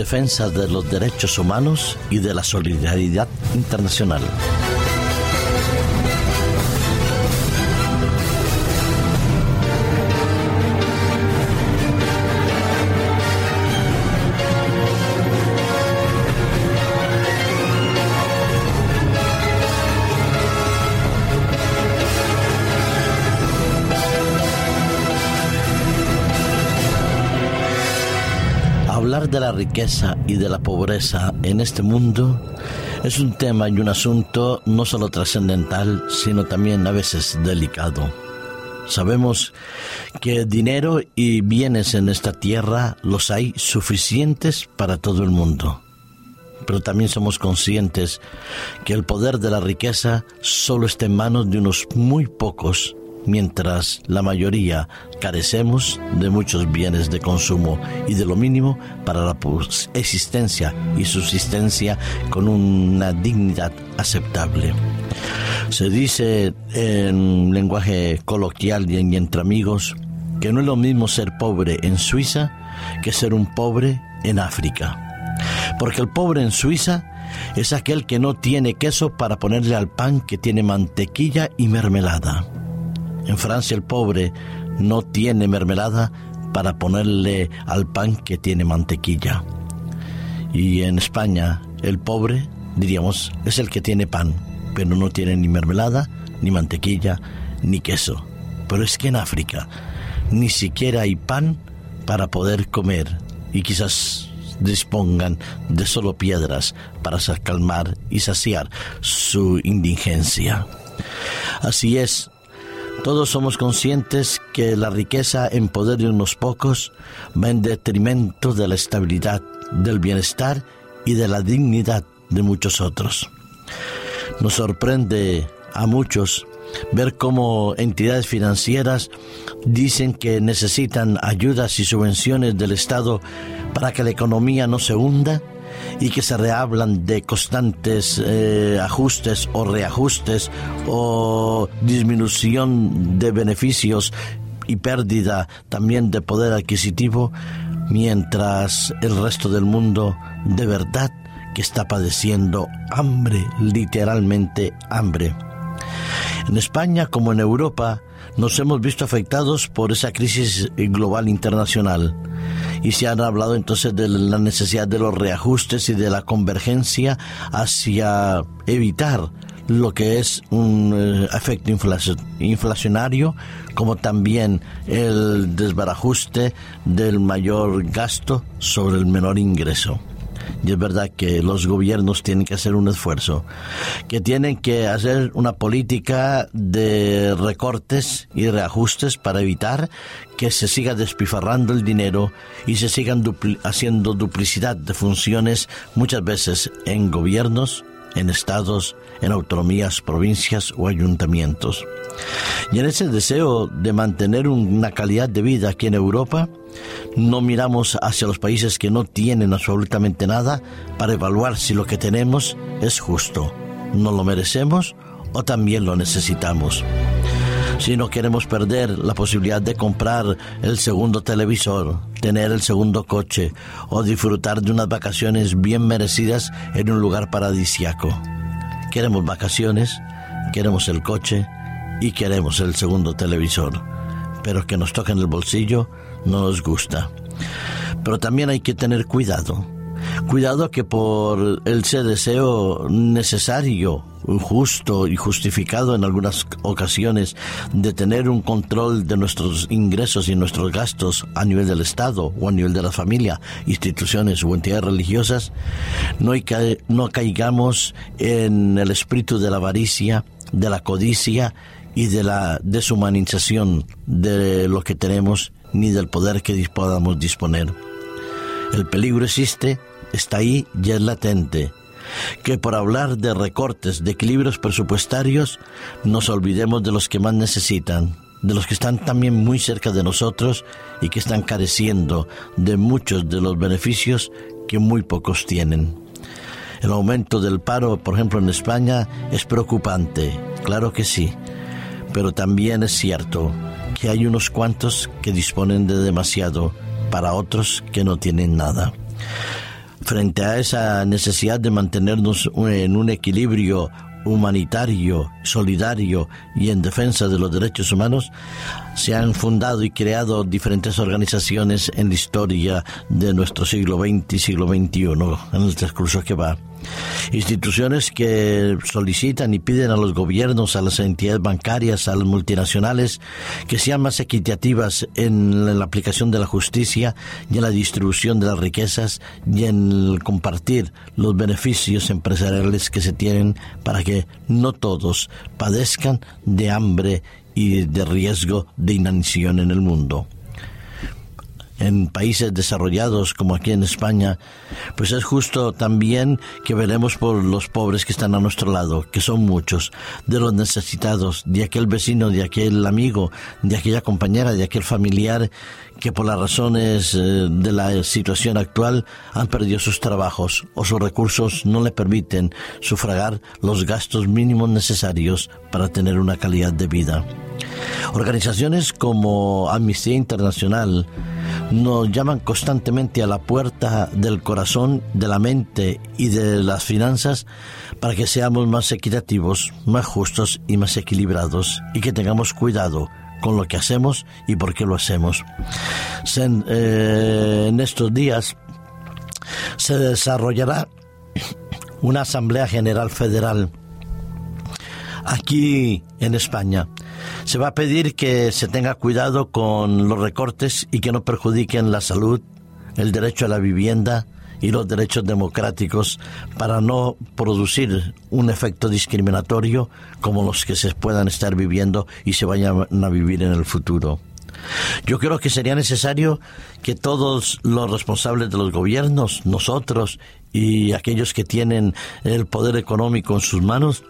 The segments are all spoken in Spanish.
defensa de los derechos humanos y de la solidaridad internacional. Hablar de la riqueza y de la pobreza en este mundo es un tema y un asunto no solo trascendental, sino también a veces delicado. Sabemos que dinero y bienes en esta tierra los hay suficientes para todo el mundo. Pero también somos conscientes que el poder de la riqueza solo está en manos de unos muy pocos mientras la mayoría carecemos de muchos bienes de consumo y de lo mínimo para la existencia y subsistencia con una dignidad aceptable. Se dice en lenguaje coloquial y entre amigos que no es lo mismo ser pobre en Suiza que ser un pobre en África. Porque el pobre en Suiza es aquel que no tiene queso para ponerle al pan que tiene mantequilla y mermelada en Francia el pobre no tiene mermelada para ponerle al pan que tiene mantequilla. Y en España el pobre, diríamos, es el que tiene pan, pero no tiene ni mermelada, ni mantequilla, ni queso. Pero es que en África ni siquiera hay pan para poder comer y quizás dispongan de solo piedras para calmar y saciar su indigencia. Así es, todos somos conscientes que la riqueza en poder de unos pocos va en detrimento de la estabilidad, del bienestar y de la dignidad de muchos otros. Nos sorprende a muchos ver cómo entidades financieras dicen que necesitan ayudas y subvenciones del Estado para que la economía no se hunda y que se rehablan de constantes eh, ajustes o reajustes o disminución de beneficios y pérdida también de poder adquisitivo, mientras el resto del mundo de verdad que está padeciendo hambre, literalmente hambre. En España como en Europa nos hemos visto afectados por esa crisis global internacional y se han hablado entonces de la necesidad de los reajustes y de la convergencia hacia evitar lo que es un eh, efecto inflacionario, como también el desbarajuste del mayor gasto sobre el menor ingreso. Y es verdad que los gobiernos tienen que hacer un esfuerzo, que tienen que hacer una política de recortes y reajustes para evitar que se siga despifarrando el dinero y se sigan haciendo duplicidad de funciones muchas veces en gobiernos, en estados, en autonomías, provincias o ayuntamientos. Y en ese deseo de mantener una calidad de vida aquí en Europa, no miramos hacia los países que no tienen absolutamente nada para evaluar si lo que tenemos es justo, no lo merecemos o también lo necesitamos. Si no queremos perder la posibilidad de comprar el segundo televisor, tener el segundo coche o disfrutar de unas vacaciones bien merecidas en un lugar paradisiaco. Queremos vacaciones, queremos el coche y queremos el segundo televisor, pero que nos toque en el bolsillo no nos gusta. Pero también hay que tener cuidado. Cuidado que por el ser deseo necesario, justo y justificado en algunas ocasiones de tener un control de nuestros ingresos y nuestros gastos a nivel del Estado o a nivel de la familia, instituciones o entidades religiosas, no, no caigamos en el espíritu de la avaricia, de la codicia y de la deshumanización de lo que tenemos ni del poder que podamos disponer. El peligro existe, está ahí y es latente. Que por hablar de recortes, de equilibrios presupuestarios, nos olvidemos de los que más necesitan, de los que están también muy cerca de nosotros y que están careciendo de muchos de los beneficios que muy pocos tienen. El aumento del paro, por ejemplo, en España es preocupante, claro que sí, pero también es cierto que hay unos cuantos que disponen de demasiado para otros que no tienen nada. Frente a esa necesidad de mantenernos en un equilibrio humanitario, solidario y en defensa de los derechos humanos, se han fundado y creado diferentes organizaciones en la historia de nuestro siglo XX y siglo XXI, en el transcurso que va. Instituciones que solicitan y piden a los gobiernos, a las entidades bancarias, a las multinacionales, que sean más equitativas en la aplicación de la justicia y en la distribución de las riquezas y en compartir los beneficios empresariales que se tienen para que no todos padezcan de hambre y de riesgo de inanición en el mundo en países desarrollados como aquí en España, pues es justo también que veremos por los pobres que están a nuestro lado, que son muchos, de los necesitados, de aquel vecino, de aquel amigo, de aquella compañera, de aquel familiar que por las razones eh, de la situación actual han perdido sus trabajos o sus recursos no le permiten sufragar los gastos mínimos necesarios para tener una calidad de vida. Organizaciones como Amnistía Internacional nos llaman constantemente a la puerta del corazón, de la mente y de las finanzas para que seamos más equitativos, más justos y más equilibrados y que tengamos cuidado con lo que hacemos y por qué lo hacemos. Eh, en estos días se desarrollará una Asamblea General Federal aquí en España. Se va a pedir que se tenga cuidado con los recortes y que no perjudiquen la salud, el derecho a la vivienda y los derechos democráticos para no producir un efecto discriminatorio como los que se puedan estar viviendo y se vayan a vivir en el futuro. Yo creo que sería necesario que todos los responsables de los gobiernos, nosotros y aquellos que tienen el poder económico en sus manos,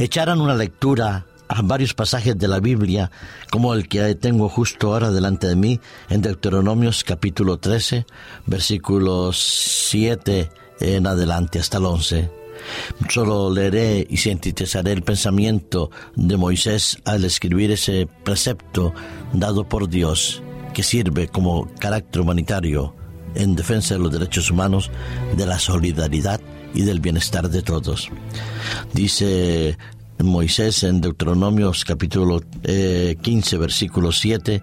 echaran una lectura a varios pasajes de la Biblia, como el que tengo justo ahora delante de mí, en Deuteronomios capítulo 13, versículos 7 en adelante hasta el 11. Solo leeré y sintetizaré el pensamiento de Moisés al escribir ese precepto dado por Dios, que sirve como carácter humanitario en defensa de los derechos humanos, de la solidaridad y del bienestar de todos. Dice Moisés en Deuteronomios capítulo 15 eh, versículo 7,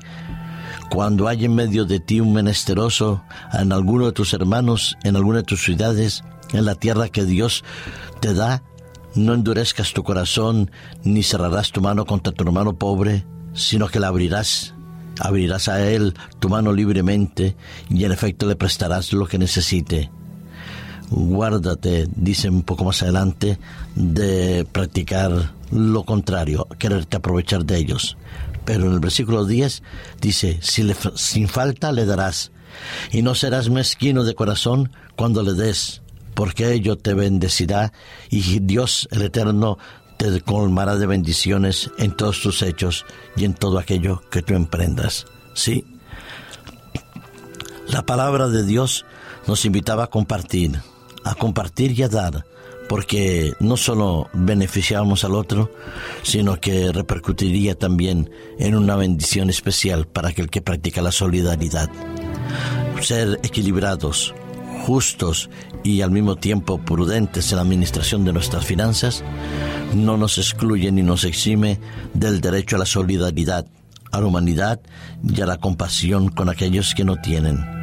cuando hay en medio de ti un menesteroso, en alguno de tus hermanos, en alguna de tus ciudades, en la tierra que Dios te da, no endurezcas tu corazón, ni cerrarás tu mano contra tu hermano pobre, sino que la abrirás, abrirás a él tu mano libremente, y en efecto le prestarás lo que necesite guárdate, dice un poco más adelante, de practicar lo contrario, quererte aprovechar de ellos. Pero en el versículo 10 dice, si le, sin falta le darás, y no serás mezquino de corazón cuando le des, porque ello te bendecirá, y Dios el Eterno te colmará de bendiciones en todos tus hechos y en todo aquello que tú emprendas. Sí, la palabra de Dios nos invitaba a compartir, a compartir y a dar, porque no solo beneficiamos al otro, sino que repercutiría también en una bendición especial para aquel que practica la solidaridad. Ser equilibrados, justos y al mismo tiempo prudentes en la administración de nuestras finanzas no nos excluye ni nos exime del derecho a la solidaridad, a la humanidad y a la compasión con aquellos que no tienen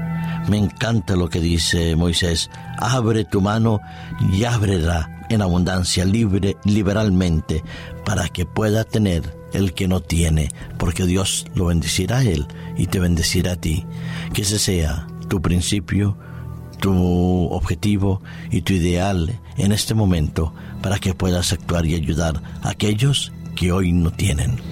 me encanta lo que dice Moisés, abre tu mano y ábrela en abundancia, libre, liberalmente, para que pueda tener el que no tiene, porque Dios lo bendecirá a él y te bendecirá a ti. Que ese sea tu principio, tu objetivo y tu ideal en este momento para que puedas actuar y ayudar a aquellos que hoy no tienen.